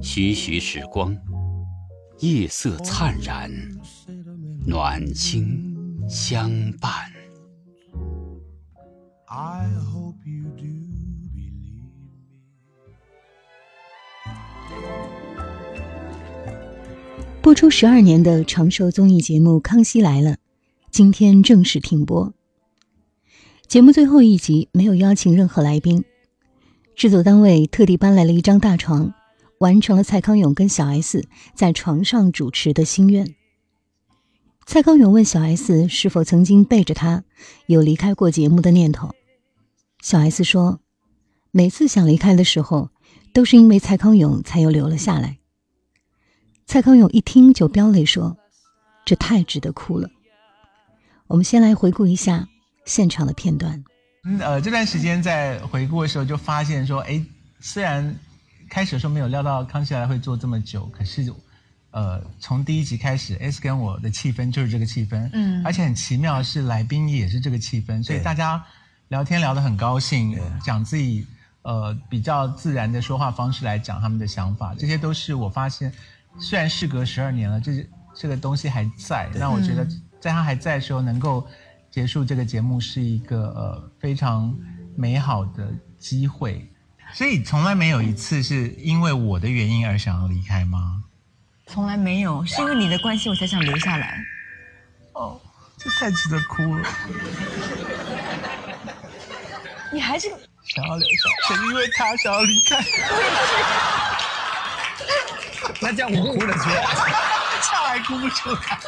徐徐时光，夜色灿然，暖心相伴。播出十二年的长寿综艺节目《康熙来了》，今天正式停播。节目最后一集没有邀请任何来宾，制作单位特地搬来了一张大床，完成了蔡康永跟小 S 在床上主持的心愿。蔡康永问小 S 是否曾经背着他有离开过节目的念头，小 S 说，每次想离开的时候，都是因为蔡康永才又留了下来。蔡康永一听就飙泪说：“这太值得哭了。”我们先来回顾一下现场的片段。嗯，呃，这段时间在回顾的时候就发现说，哎，虽然开始的时候没有料到康熙来会做这么久，可是，呃，从第一集开始，S 跟我的气氛就是这个气氛，嗯，而且很奇妙是来宾也是这个气氛，所以大家聊天聊得很高兴，讲自己呃比较自然的说话方式来讲他们的想法，这些都是我发现。虽然事隔十二年了，这这个东西还在，那我觉得在他还在的时候，能够结束这个节目是一个呃非常美好的机会。所以从来没有一次是因为我的原因而想要离开吗？从来没有，是因为你的关系我才想留下来。哦，这太值得哭了。你还是想要留下，是因为他想要离开。那这样我哭了出来，笑还哭不出来。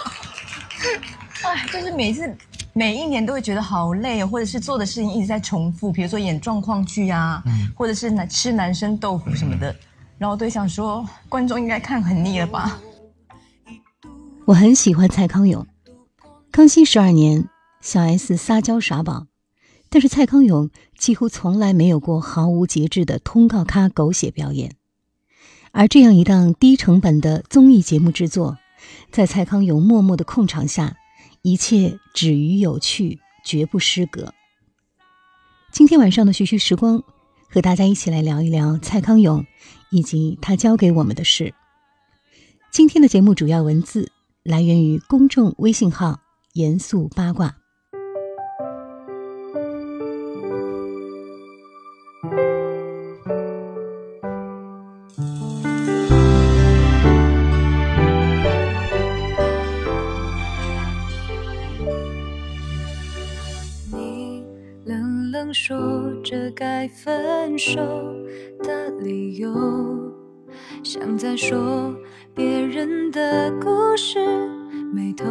哎，就是每次每一年都会觉得好累，或者是做的事情一直在重复，比如说演状况剧啊，或者是男吃男生豆腐什么的。然后对象说，观众应该看很腻了吧？我很喜欢蔡康永，康熙十二年，小 S 撒娇耍宝，但是蔡康永几乎从来没有过毫无节制的通告咖狗血表演。而这样一档低成本的综艺节目制作，在蔡康永默默的控场下，一切止于有趣，绝不失格。今天晚上的学习时光，和大家一起来聊一聊蔡康永以及他教给我们的事。今天的节目主要文字来源于公众微信号“严肃八卦”。手的理由，像在说别人的故事，眉头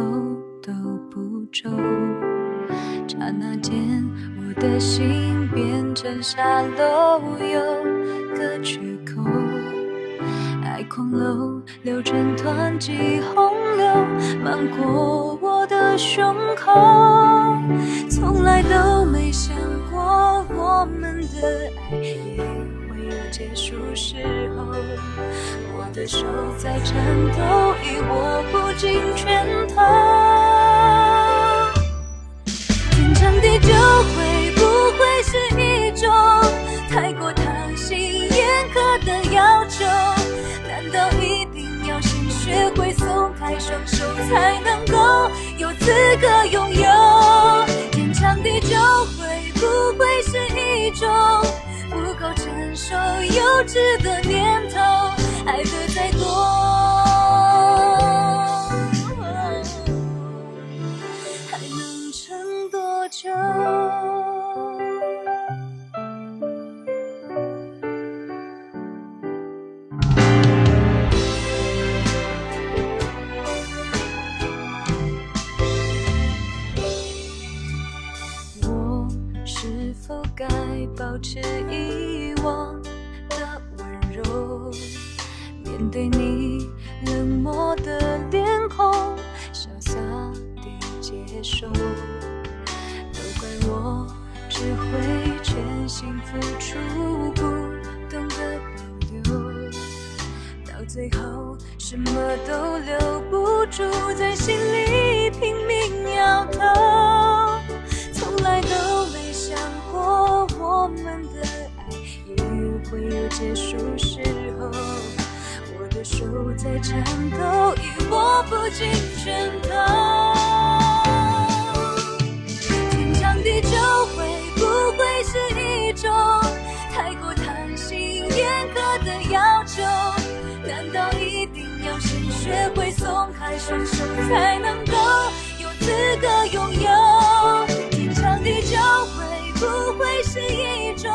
都不皱。刹那间，我的心变成沙漏，有个缺口。爱狂流，流成湍急洪流，漫过我的胸口。从来都没想。我们的爱也会有结束时候，我的手在颤抖，已握不紧拳头。天长地久会不会是一种太过贪心严苛的要求？难道一定要先学会松开双手，才能够有资格拥有？天长地久会不？中不够成熟、幼稚的念头，爱的再多，该保持遗忘的温柔，面对你冷漠的脸孔，潇洒地接受。都怪我只会全心付出，不懂得保留，到最后什么都留不住，在心里拼命摇头，我们的爱也会有结束时候，我的手在颤抖，已握不紧拳头。天长地久会不会是一种太过贪心、严格的要求？难道一定要先学会松开双手，才能够有资格拥有？不会是一种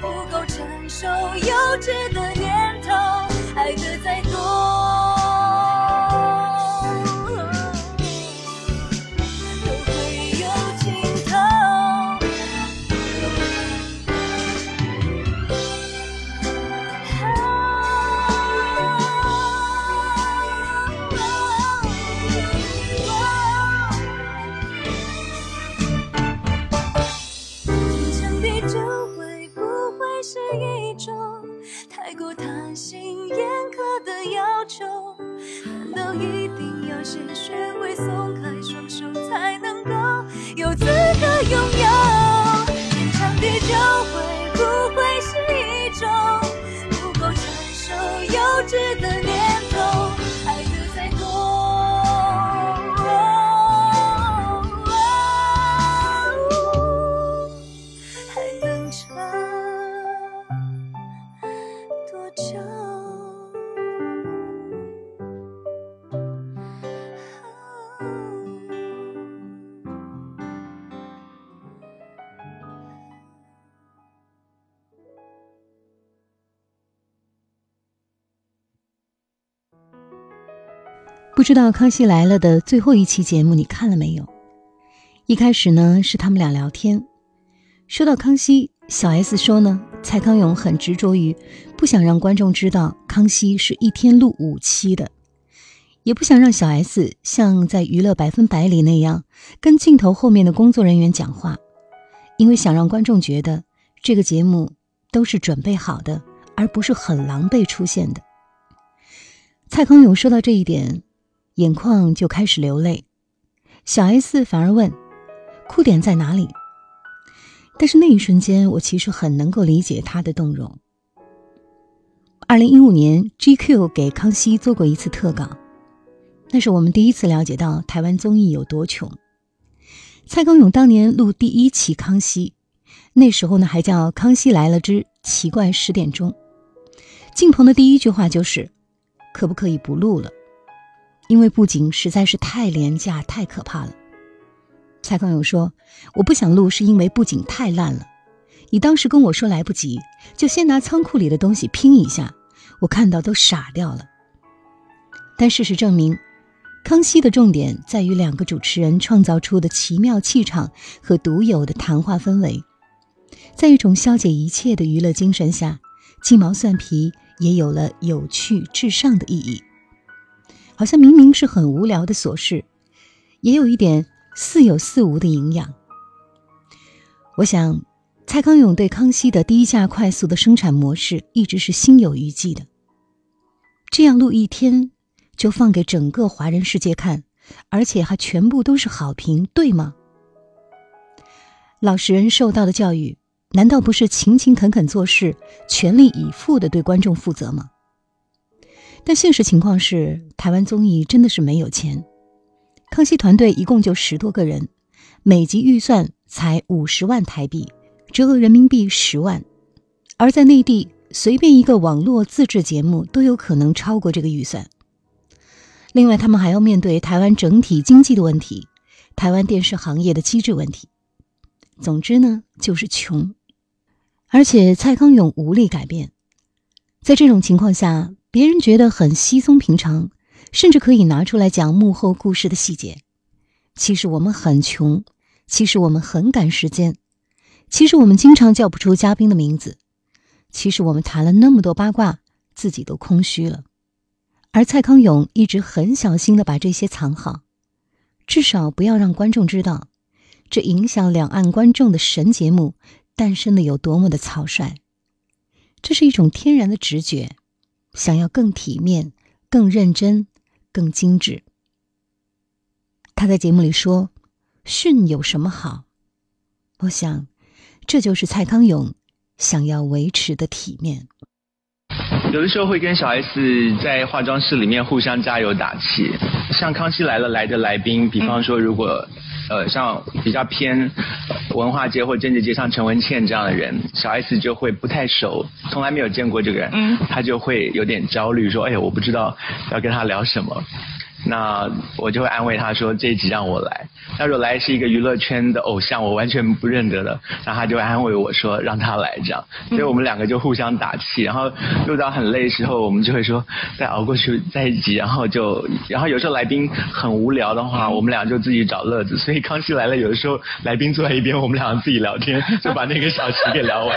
不够成熟幼稚的念头？爱的再多。一不知道《康熙来了》的最后一期节目你看了没有？一开始呢是他们俩聊天，说到康熙，小 S 说呢，蔡康永很执着于不想让观众知道康熙是一天录五期的，也不想让小 S 像在《娱乐百分百》里那样跟镜头后面的工作人员讲话，因为想让观众觉得这个节目都是准备好的，而不是很狼狈出现的。蔡康永说到这一点，眼眶就开始流泪，小 S 反而问：“哭点在哪里？”但是那一瞬间，我其实很能够理解他的动容。二零一五年，GQ 给康熙做过一次特稿，那是我们第一次了解到台湾综艺有多穷。蔡康永当年录第一期《康熙》，那时候呢还叫《康熙来了之奇怪十点钟》，进棚的第一句话就是：“可不可以不录了？”因为布景实在是太廉价、太可怕了。蔡康永说：“我不想录，是因为布景太烂了。你当时跟我说来不及，就先拿仓库里的东西拼一下，我看到都傻掉了。”但事实证明，康熙的重点在于两个主持人创造出的奇妙气场和独有的谈话氛围，在一种消解一切的娱乐精神下，鸡毛蒜皮也有了有趣至上的意义。好像明明是很无聊的琐事，也有一点似有似无的营养。我想，蔡康永对康熙的低价快速的生产模式一直是心有余悸的。这样录一天，就放给整个华人世界看，而且还全部都是好评，对吗？老实人受到的教育，难道不是勤勤恳恳做事，全力以赴的对观众负责吗？但现实情况是，台湾综艺真的是没有钱。康熙团队一共就十多个人，每集预算才五十万台币，折合人民币十万。而在内地，随便一个网络自制节目都有可能超过这个预算。另外，他们还要面对台湾整体经济的问题，台湾电视行业的机制问题。总之呢，就是穷。而且蔡康永无力改变。在这种情况下，别人觉得很稀松平常，甚至可以拿出来讲幕后故事的细节。其实我们很穷，其实我们很赶时间，其实我们经常叫不出嘉宾的名字，其实我们谈了那么多八卦，自己都空虚了。而蔡康永一直很小心的把这些藏好，至少不要让观众知道，这影响两岸观众的神节目诞生的有多么的草率。这是一种天然的直觉。想要更体面、更认真、更精致。他在节目里说：“训有什么好？”我想，这就是蔡康永想要维持的体面。有的时候会跟小 S 在化妆室里面互相加油打气。像《康熙来了》来的来宾，比方说如果。呃，像比较偏文化街或政治街，像陈文茜这样的人，小 S 就会不太熟，从来没有见过这个人，他就会有点焦虑，说：“哎呀，我不知道要跟他聊什么。”那我就会安慰他说这一集让我来。他说来是一个娱乐圈的偶像，我完全不认得的，然后他就安慰我说让他来这样。所以我们两个就互相打气。然后录到很累的时候，我们就会说再熬过去再一集。然后就然后有时候来宾很无聊的话，我们俩就自己找乐子。所以康熙来了，有的时候来宾坐在一边，我们俩自己聊天，就把那个小时给聊完。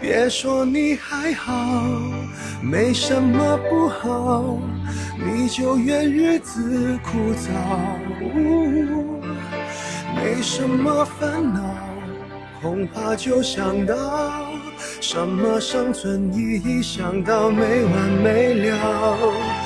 别说你还好，没什么不好，你就怨日子枯燥。没什么烦恼，恐怕就想到什么生存意义，想到没完没了。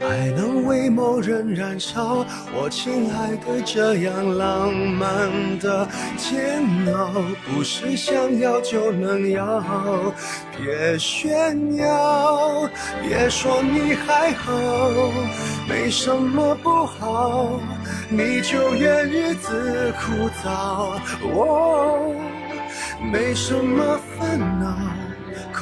还能为某人燃烧。我亲爱的，这样浪漫的煎熬，不是想要就能要。别炫耀，别说你还好，没什么不好，你就怨日子枯燥。哦，没什么烦恼。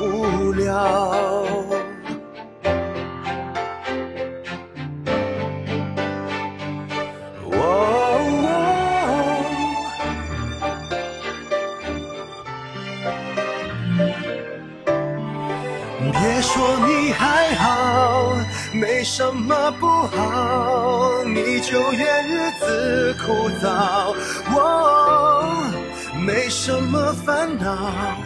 无聊。别说你还好，没什么不好，你就怨日子枯燥。我没什么烦恼。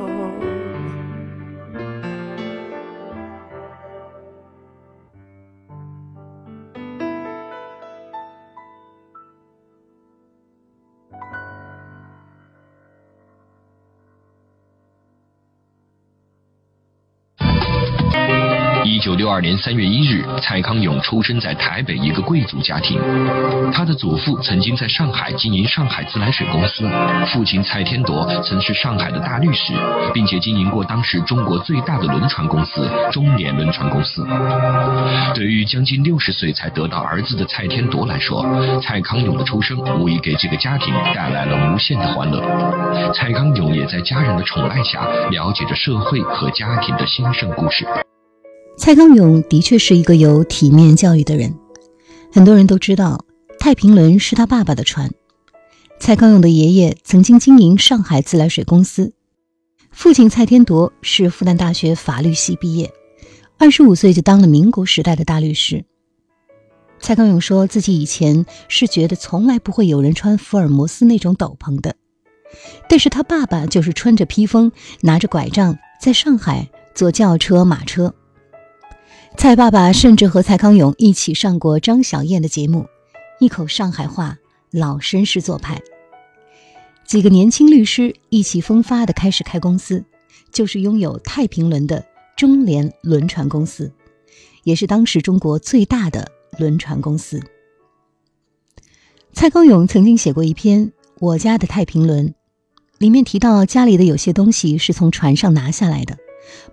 九六二年三月一日，蔡康永出生在台北一个贵族家庭。他的祖父曾经在上海经营上海自来水公司，父亲蔡天铎曾是上海的大律师，并且经营过当时中国最大的轮船公司中联轮船公司。对于将近六十岁才得到儿子的蔡天铎来说，蔡康永的出生无疑给这个家庭带来了无限的欢乐。蔡康永也在家人的宠爱下，了解着社会和家庭的兴盛故事。蔡康永的确是一个有体面教育的人，很多人都知道太平轮是他爸爸的船。蔡康永的爷爷曾经经营上海自来水公司，父亲蔡天铎是复旦大学法律系毕业，二十五岁就当了民国时代的大律师。蔡康永说自己以前是觉得从来不会有人穿福尔摩斯那种斗篷的，但是他爸爸就是穿着披风，拿着拐杖，在上海坐轿车、马车。蔡爸爸甚至和蔡康永一起上过张小燕的节目，一口上海话，老绅士做派。几个年轻律师意气风发地开始开公司，就是拥有太平轮的中联轮船公司，也是当时中国最大的轮船公司。蔡康永曾经写过一篇《我家的太平轮》，里面提到家里的有些东西是从船上拿下来的，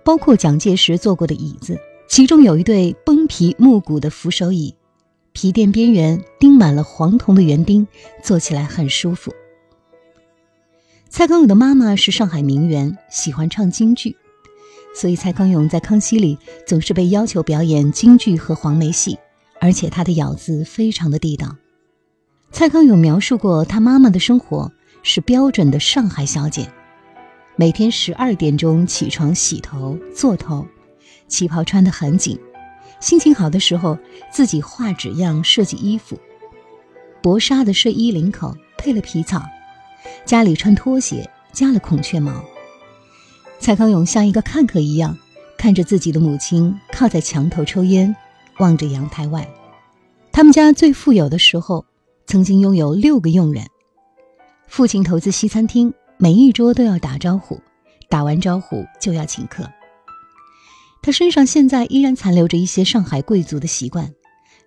包括蒋介石坐过的椅子。其中有一对崩皮木骨的扶手椅，皮垫边缘钉满了黄铜的园钉，坐起来很舒服。蔡康永的妈妈是上海名媛，喜欢唱京剧，所以蔡康永在康熙里总是被要求表演京剧和黄梅戏，而且他的咬字非常的地道。蔡康永描述过他妈妈的生活是标准的上海小姐，每天十二点钟起床洗头做头。旗袍穿得很紧，心情好的时候自己画纸样设计衣服，薄纱的睡衣领口配了皮草，家里穿拖鞋加了孔雀毛。蔡康永像一个看客一样，看着自己的母亲靠在墙头抽烟，望着阳台外。他们家最富有的时候，曾经拥有六个佣人。父亲投资西餐厅，每一桌都要打招呼，打完招呼就要请客。他身上现在依然残留着一些上海贵族的习惯，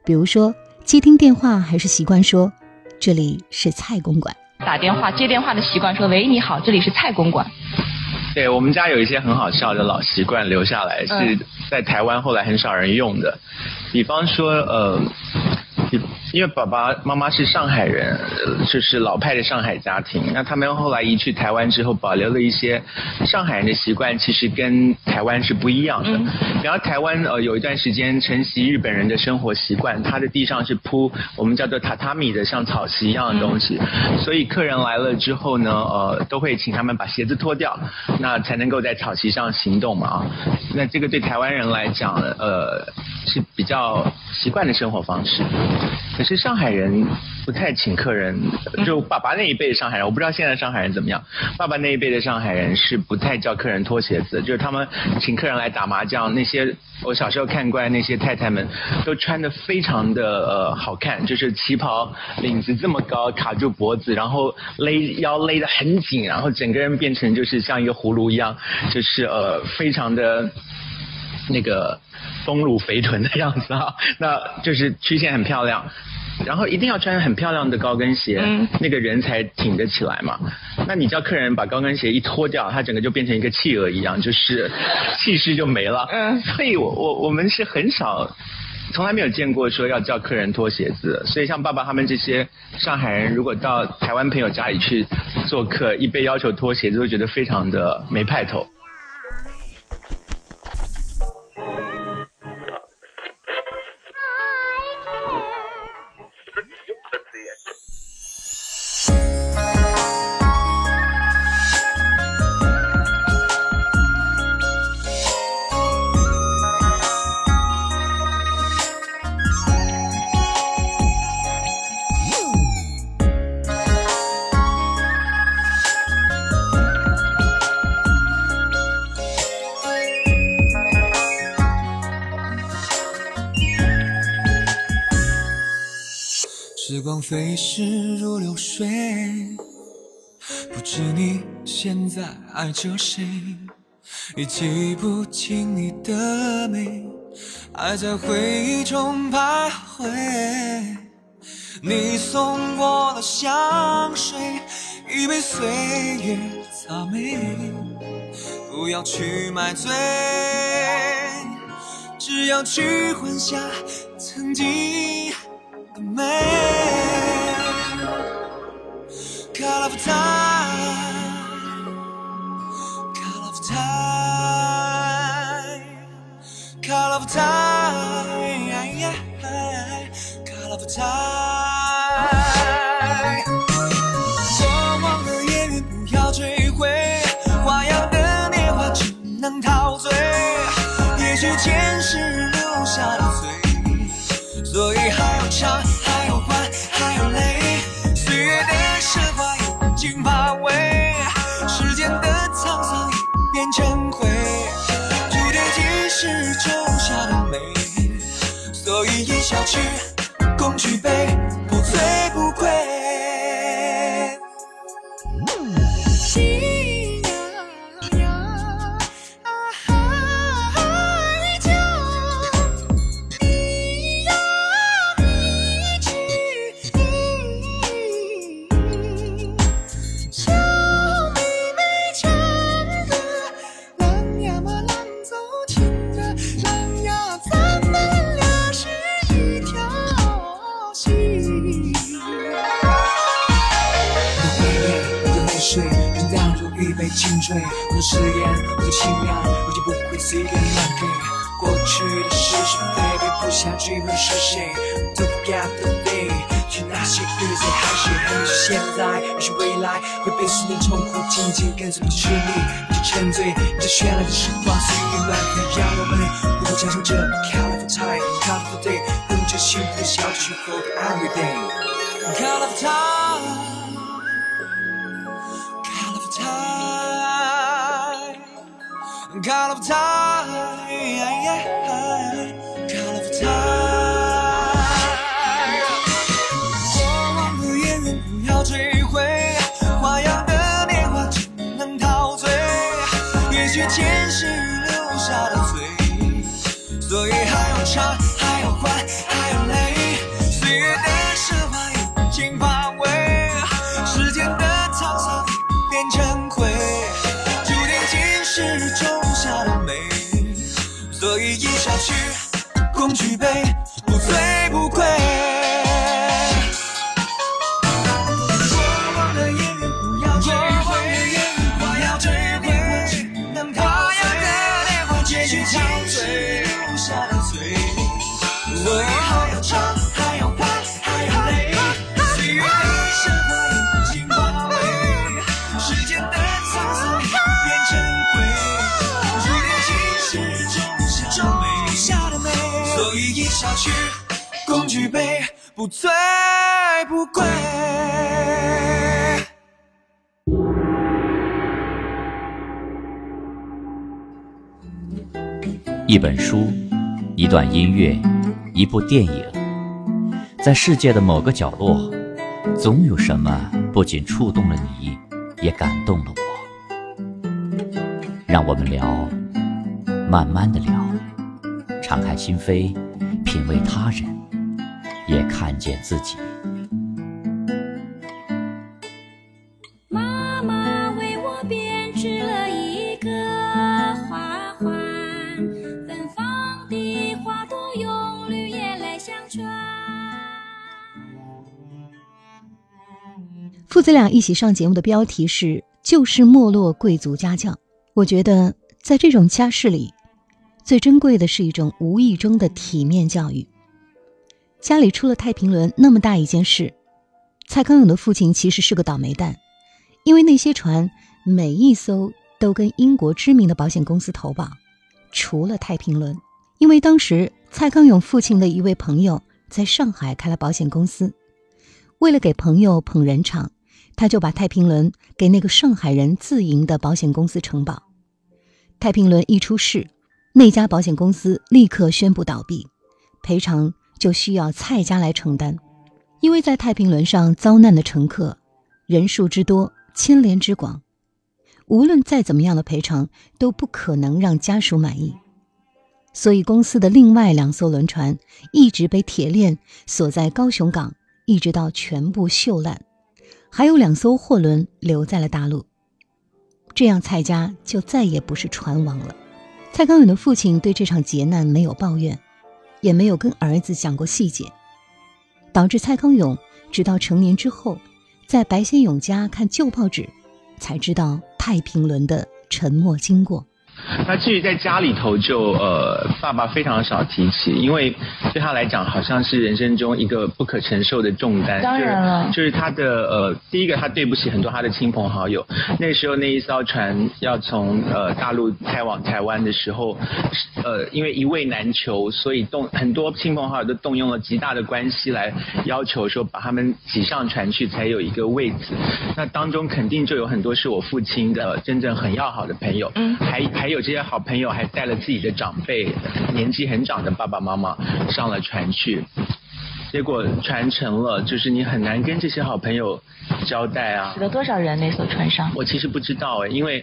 比如说接听电话还是习惯说“这里是蔡公馆”，打电话接电话的习惯说“喂，你好，这里是蔡公馆”。对我们家有一些很好笑的老习惯留下来，是在台湾后来很少人用的，比方说呃。因为爸爸妈妈是上海人，就是老派的上海家庭。那他们后来移去台湾之后，保留了一些上海人的习惯，其实跟台湾是不一样的。然后台湾呃有一段时间承袭日本人的生活习惯，他的地上是铺我们叫做榻榻米的，像草席一样的东西。所以客人来了之后呢，呃都会请他们把鞋子脱掉，那才能够在草席上行动嘛啊。那这个对台湾人来讲，呃是比较习惯的生活方式。可是上海人不太请客人，就爸爸那一辈的上海人，我不知道现在上海人怎么样。爸爸那一辈的上海人是不太叫客人脱鞋子，就是他们请客人来打麻将，那些我小时候看惯那些太太们，都穿的非常的呃好看，就是旗袍领子这么高卡住脖子，然后勒腰勒得很紧，然后整个人变成就是像一个葫芦一样，就是呃非常的那个。丰乳肥臀的样子啊，那就是曲线很漂亮，然后一定要穿很漂亮的高跟鞋，那个人才挺得起来嘛。那你叫客人把高跟鞋一脱掉，他整个就变成一个企鹅一样，就是 气势就没了。嗯，所以我我我们是很少，从来没有见过说要叫客人脱鞋子。所以像爸爸他们这些上海人，如果到台湾朋友家里去做客，一被要求脱鞋子，都觉得非常的没派头。在爱着谁，已记不清你的美，还在回忆中徘徊。你送我的香水，已被岁月擦没，不要去买醉，只要去幻想曾经。的美。Call of time, of time, call of time。过往的烟云不要追回，花样的年华只能陶醉。也许前世留下的罪。所以还要唱，还要欢，还要泪。岁月的奢华已经乏味，时间的沧桑已变成灰。注举杯，我的誓言，我的信仰，如今不会随便乱给。过去的是是非非，不想追问是谁。Together，去那些日子还是很久，现在也许未来会被思念痛苦，紧紧跟随不是你，不沉醉，这绚烂的时光随意乱飞，让我们互相享受这 colorful time，colorful day，等着幸福的小曲后的 every day，colorful time。Call of time, 种。下的美，所以一笑去，共举杯，不醉不不醉不归。一本书，一段音乐，一部电影，在世界的某个角落，总有什么不仅触动了你，也感动了我。让我们聊，慢慢的聊。敞开心扉，品味他人，也看见自己。妈妈为我编织了一个花环，芬芳的花朵用绿叶来相传。父子俩一起上节目的标题是“就是没落贵族家教”。我觉得，在这种家世里。最珍贵的是一种无意中的体面教育。家里出了太平轮那么大一件事，蔡康永的父亲其实是个倒霉蛋，因为那些船每一艘都跟英国知名的保险公司投保，除了太平轮，因为当时蔡康永父亲的一位朋友在上海开了保险公司，为了给朋友捧人场，他就把太平轮给那个上海人自营的保险公司承保。太平轮一出事。那家保险公司立刻宣布倒闭，赔偿就需要蔡家来承担。因为在太平轮上遭难的乘客人数之多、牵连之广，无论再怎么样的赔偿都不可能让家属满意，所以公司的另外两艘轮船一直被铁链锁在高雄港，一直到全部锈烂，还有两艘货轮留在了大陆。这样，蔡家就再也不是船王了。蔡康永的父亲对这场劫难没有抱怨，也没有跟儿子讲过细节，导致蔡康永直到成年之后，在白先勇家看旧报纸，才知道太平轮的沉没经过。那至于在家里头，就呃，爸爸非常少提起，因为对他来讲，好像是人生中一个不可承受的重担。当然了，就是他的呃，第一个他对不起很多他的亲朋好友。那时候那一艘船要从呃大陆开往台湾的时候，呃，因为一位难求，所以动很多亲朋好友都动用了极大的关系来要求说把他们挤上船去，才有一个位置。那当中肯定就有很多是我父亲的真正很要好的朋友，嗯，还还有。这些好朋友还带了自己的长辈，年纪很长的爸爸妈妈上了船去，结果传承了，就是你很难跟这些好朋友交代啊。死了多少人那艘船上？我其实不知道哎，因为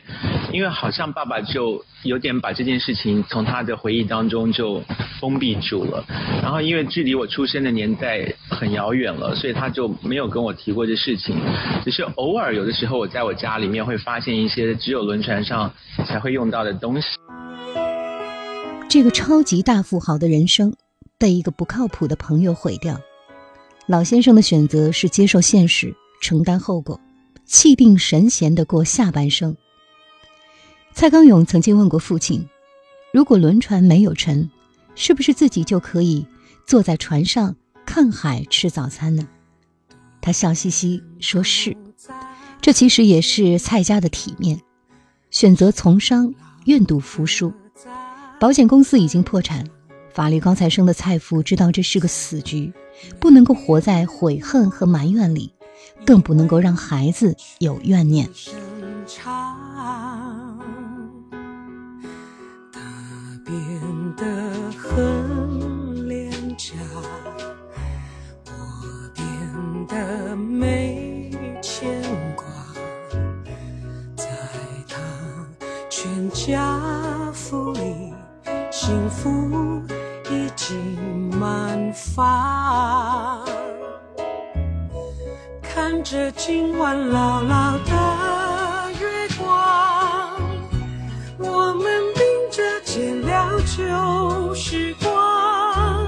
因为好像爸爸就有点把这件事情从他的回忆当中就封闭住了，然后因为距离我出生的年代很遥远了，所以他就没有跟我提过这事情，只是偶尔有的时候我在我家里面会发现一些只有轮船上。才会用到的东西。这个超级大富豪的人生被一个不靠谱的朋友毁掉。老先生的选择是接受现实，承担后果，气定神闲的过下半生。蔡康永曾经问过父亲：“如果轮船没有沉，是不是自己就可以坐在船上看海吃早餐呢？”他笑嘻嘻说：“是。”这其实也是蔡家的体面。选择从商，愿赌服输。保险公司已经破产，法律高材生的蔡父知道这是个死局，不能够活在悔恨和埋怨里，更不能够让孩子有怨念。他变得很。我变得没牵挂。全家满房。看着今晚老老的月光，我们并着见了旧时光，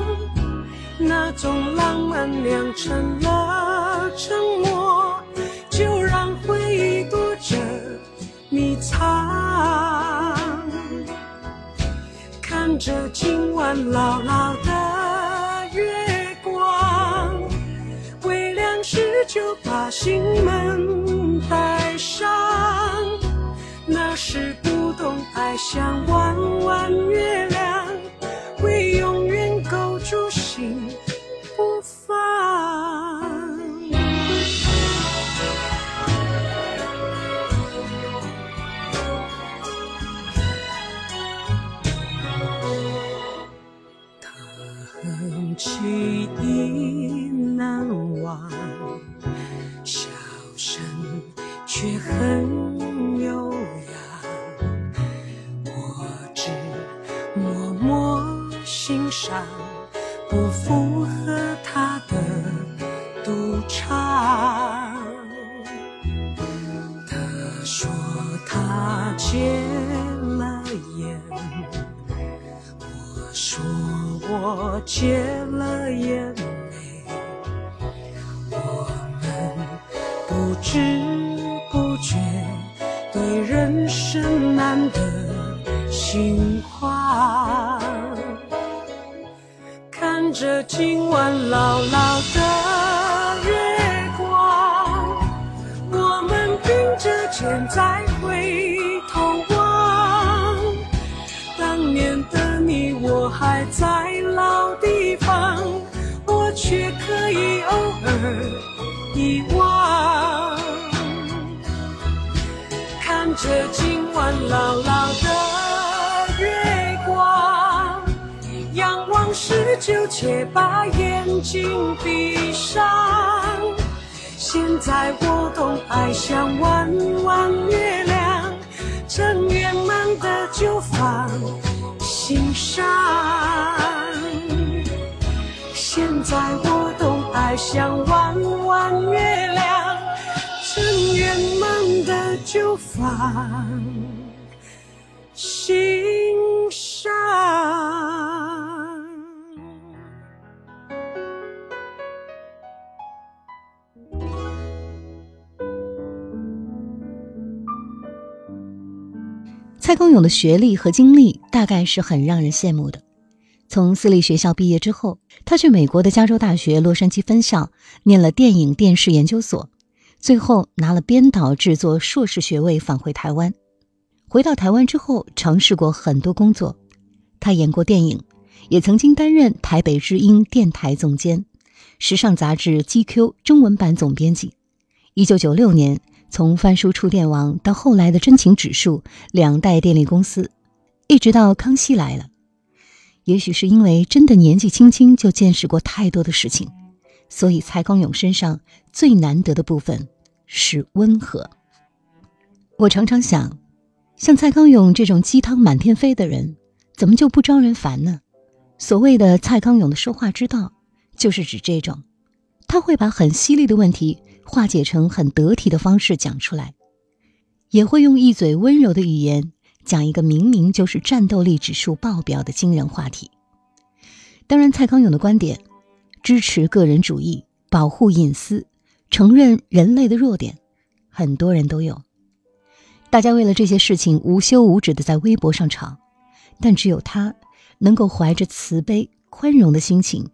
那种浪漫酿成了沉默，就让回忆躲着迷藏。看着今晚牢牢的就把心门带上。那时不懂爱像弯弯月亮，会永远勾住心戒了眼泪，我们不知不觉对人生难得心宽。看着今晚老老的月光，我们并着肩再回我还在。老地方，我却可以偶尔遗忘。看着今晚牢牢的月光，阳想往事，就且把眼睛闭上。现在我懂，爱像弯弯月亮，正圆满的就放心上。现在我懂，爱像弯弯月亮，正圆满的就放心上。蔡康永的学历和经历大概是很让人羡慕的。从私立学校毕业之后，他去美国的加州大学洛杉矶分校念了电影电视研究所，最后拿了编导制作硕士学位，返回台湾。回到台湾之后，尝试过很多工作，他演过电影，也曾经担任台北之音电台总监、时尚杂志 GQ 中文版总编辑。一九九六年。从翻书触电网到后来的真情指数两代电力公司，一直到康熙来了，也许是因为真的年纪轻轻就见识过太多的事情，所以蔡康永身上最难得的部分是温和。我常常想，像蔡康永这种鸡汤满天飞的人，怎么就不招人烦呢？所谓的蔡康永的说话之道，就是指这种，他会把很犀利的问题。化解成很得体的方式讲出来，也会用一嘴温柔的语言讲一个明明就是战斗力指数爆表的惊人话题。当然，蔡康永的观点支持个人主义、保护隐私、承认人类的弱点，很多人都有。大家为了这些事情无休无止的在微博上吵，但只有他能够怀着慈悲宽容的心情，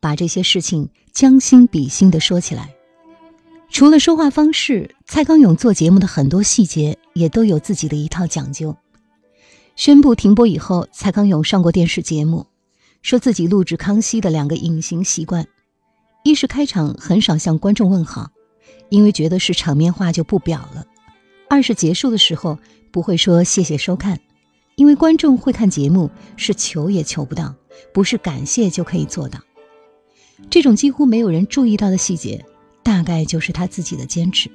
把这些事情将心比心的说起来。除了说话方式，蔡康永做节目的很多细节也都有自己的一套讲究。宣布停播以后，蔡康永上过电视节目，说自己录制《康熙》的两个隐形习惯：一是开场很少向观众问好，因为觉得是场面话就不表了；二是结束的时候不会说谢谢收看，因为观众会看节目是求也求不到，不是感谢就可以做到。这种几乎没有人注意到的细节。大概就是他自己的坚持。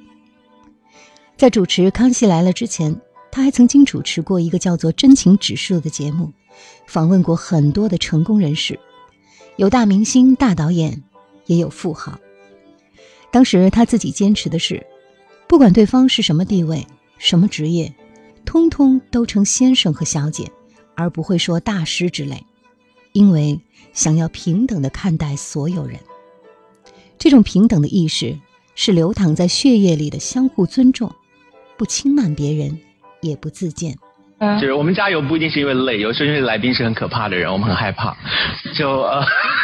在主持《康熙来了》之前，他还曾经主持过一个叫做《真情指数》的节目，访问过很多的成功人士，有大明星、大导演，也有富豪。当时他自己坚持的是，不管对方是什么地位、什么职业，通通都称先生和小姐，而不会说大师之类，因为想要平等的看待所有人。这种平等的意识是流淌在血液里的相互尊重，不轻慢别人，也不自贱。就是我们加油不一定是因为累，有时候因为来宾是很可怕的人，我们很害怕。就呃，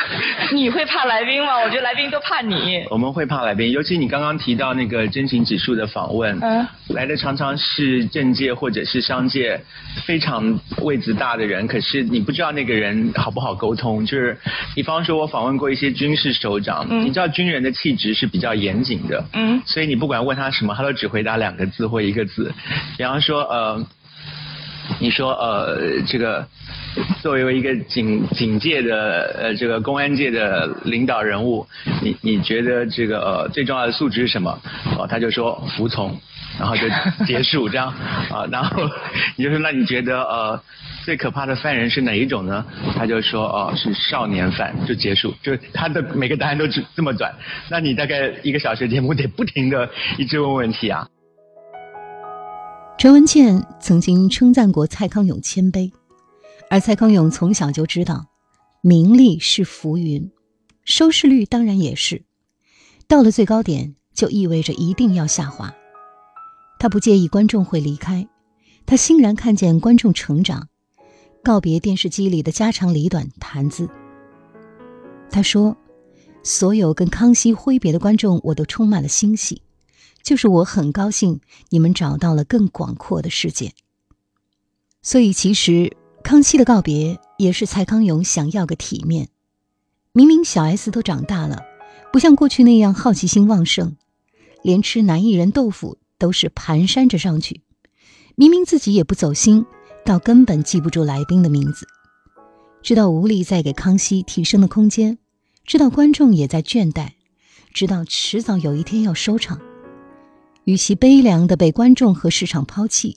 你会怕来宾吗？我觉得来宾都怕你。我们会怕来宾，尤其你刚刚提到那个真情指数的访问，嗯，来的常常是政界或者是商界非常位子大的人，可是你不知道那个人好不好沟通。就是比方说，我访问过一些军事首长，你知道军人的气质是比较严谨的，嗯，所以你不管问他什么，他都只回答两个字或一个字。比方说，呃。你说呃，这个作为一个警警界的呃这个公安界的领导人物，你你觉得这个呃最重要的素质是什么？哦，他就说服从，然后就结束这样啊，然后 你就说那你觉得呃最可怕的犯人是哪一种呢？他就说哦是少年犯，就结束，就他的每个答案都这这么短，那你大概一个小时节目得不停的一直问问题啊。陈文茜曾经称赞过蔡康永谦卑，而蔡康永从小就知道，名利是浮云，收视率当然也是，到了最高点就意味着一定要下滑。他不介意观众会离开，他欣然看见观众成长，告别电视机里的家长里短谈资。他说：“所有跟康熙挥别的观众，我都充满了欣喜。”就是我很高兴你们找到了更广阔的世界，所以其实康熙的告别也是蔡康永想要个体面。明明小 S 都长大了，不像过去那样好奇心旺盛，连吃男艺人豆腐都是蹒跚着上去。明明自己也不走心，到根本记不住来宾的名字。知道无力再给康熙提升的空间，知道观众也在倦怠，知道迟早有一天要收场。与其悲凉的被观众和市场抛弃，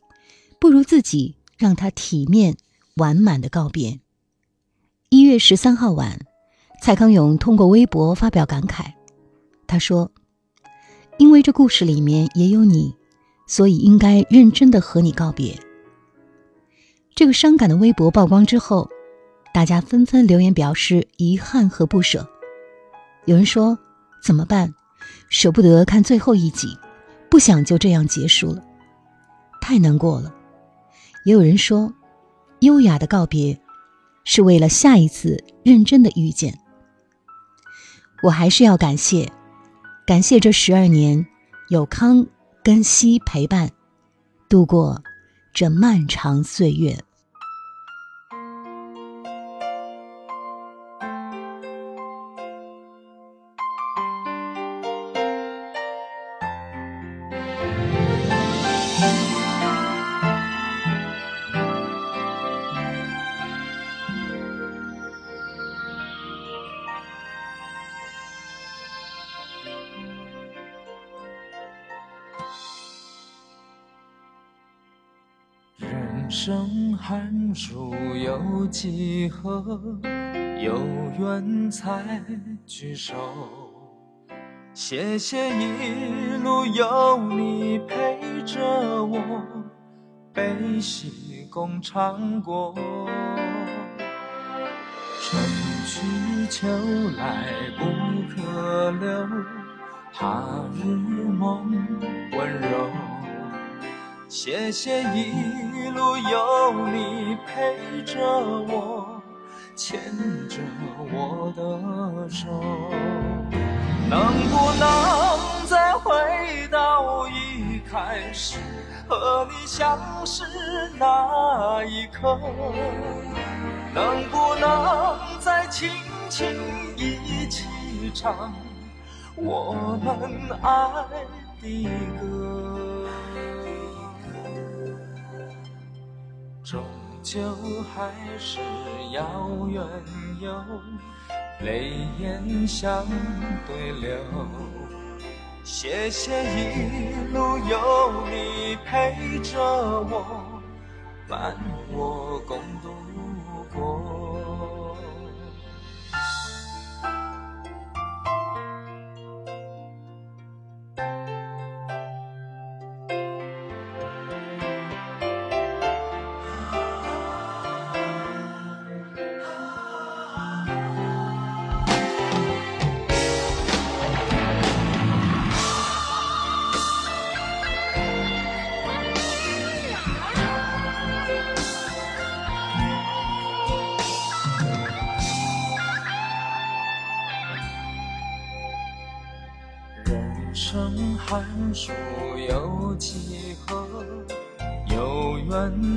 不如自己让他体面完满的告别。一月十三号晚，蔡康永通过微博发表感慨，他说：“因为这故事里面也有你，所以应该认真的和你告别。”这个伤感的微博曝光之后。大家纷纷留言表示遗憾和不舍。有人说：“怎么办？舍不得看最后一集，不想就这样结束了，太难过了。”也有人说：“优雅的告别，是为了下一次认真的遇见。”我还是要感谢，感谢这十二年有康跟熙陪伴，度过这漫长岁月。几何？有缘才聚首。谢谢一路有你陪着我，悲喜共尝过。春去秋来不可留，他日梦温柔。谢谢一路有你陪着我，牵着我的手。能不能再回到一开始和你相识那一刻？能不能再轻轻一起唱我们爱的歌？终究还是要远游，泪眼相对流。谢谢一路有你陪着我，伴我共度过。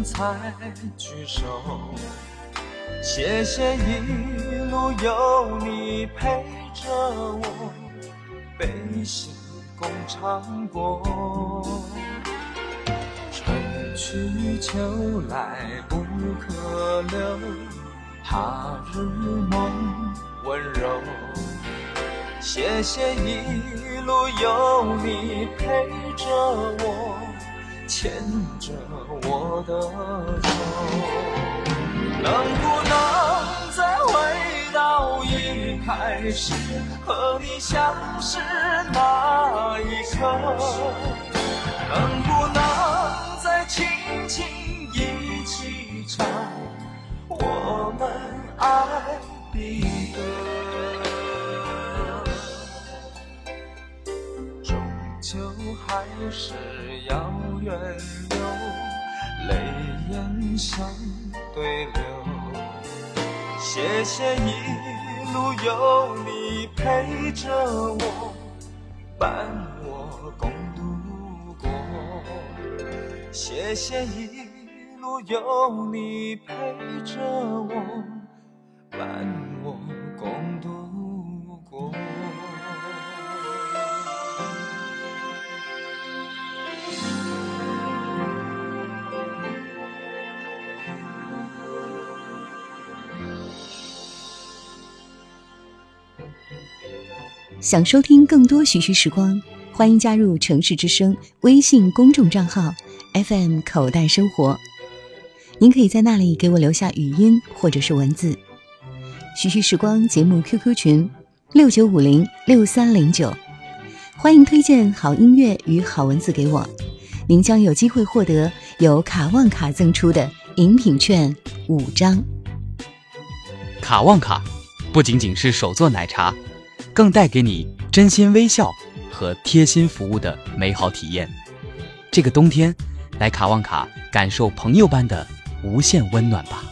才聚首。谢谢一路有你陪着我，悲喜共尝过。春去秋来不可留，他日梦温柔。谢谢一路有你陪着我，牵着我的手。能不能再回到一开始和你相识那一刻？能不能再轻轻一起唱我们爱的歌？终究还是要远游，泪眼相对流。谢谢一路有你陪着我，伴我共度过。谢谢一路有你陪着想收听更多徐徐时光，欢迎加入城市之声微信公众账号 FM 口袋生活。您可以在那里给我留下语音或者是文字。徐徐时光节目 QQ 群六九五零六三零九，欢迎推荐好音乐与好文字给我，您将有机会获得由卡旺卡赠出的饮品券五张。卡旺卡不仅仅是手做奶茶。更带给你真心微笑和贴心服务的美好体验。这个冬天，来卡旺卡感受朋友般的无限温暖吧。